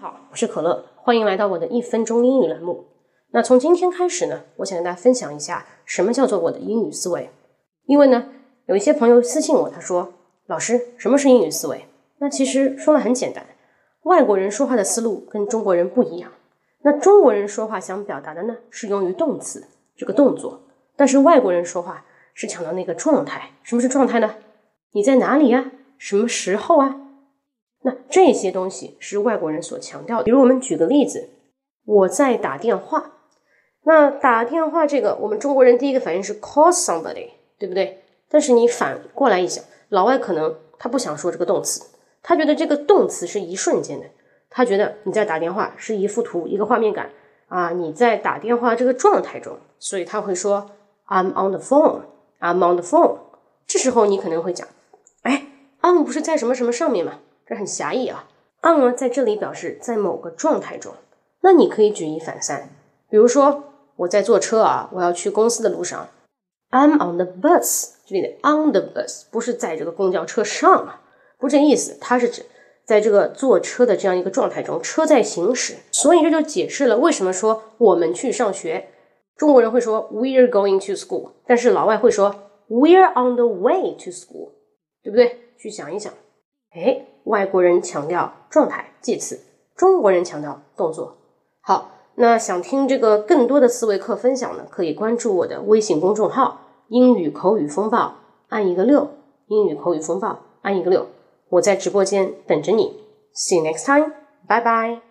好，我是可乐，欢迎来到我的一分钟英语栏目。那从今天开始呢，我想跟大家分享一下什么叫做我的英语思维。因为呢，有一些朋友私信我，他说：“老师，什么是英语思维？”那其实说的很简单，外国人说话的思路跟中国人不一样。那中国人说话想表达的呢，是用于动词这个动作，但是外国人说话是强调那个状态。什么是状态呢？你在哪里呀？什么时候啊？那这些东西是外国人所强调的。比如我们举个例子，我在打电话。那打电话这个，我们中国人第一个反应是 call somebody，对不对？但是你反过来一想，老外可能他不想说这个动词，他觉得这个动词是一瞬间的，他觉得你在打电话是一幅图，一个画面感啊，你在打电话这个状态中，所以他会说 I'm on the phone，I'm on the phone。这时候你可能会讲，哎，on 不是在什么什么上面吗？这很狭义啊。on 呢在这里表示在某个状态中，那你可以举一反三，比如说。我在坐车啊，我要去公司的路上。I'm on the bus，这里的 on the bus 不是在这个公交车上啊，不是这意思，它是指在这个坐车的这样一个状态中，车在行驶。所以这就解释了为什么说我们去上学，中国人会说 We're going to school，但是老外会说 We're on the way to school，对不对？去想一想，哎，外国人强调状态介词，中国人强调动作。好。那想听这个更多的思维课分享呢，可以关注我的微信公众号“英语口语风暴”，按一个六，英语口语风暴，按一个六，我在直播间等着你。See you next time，拜拜。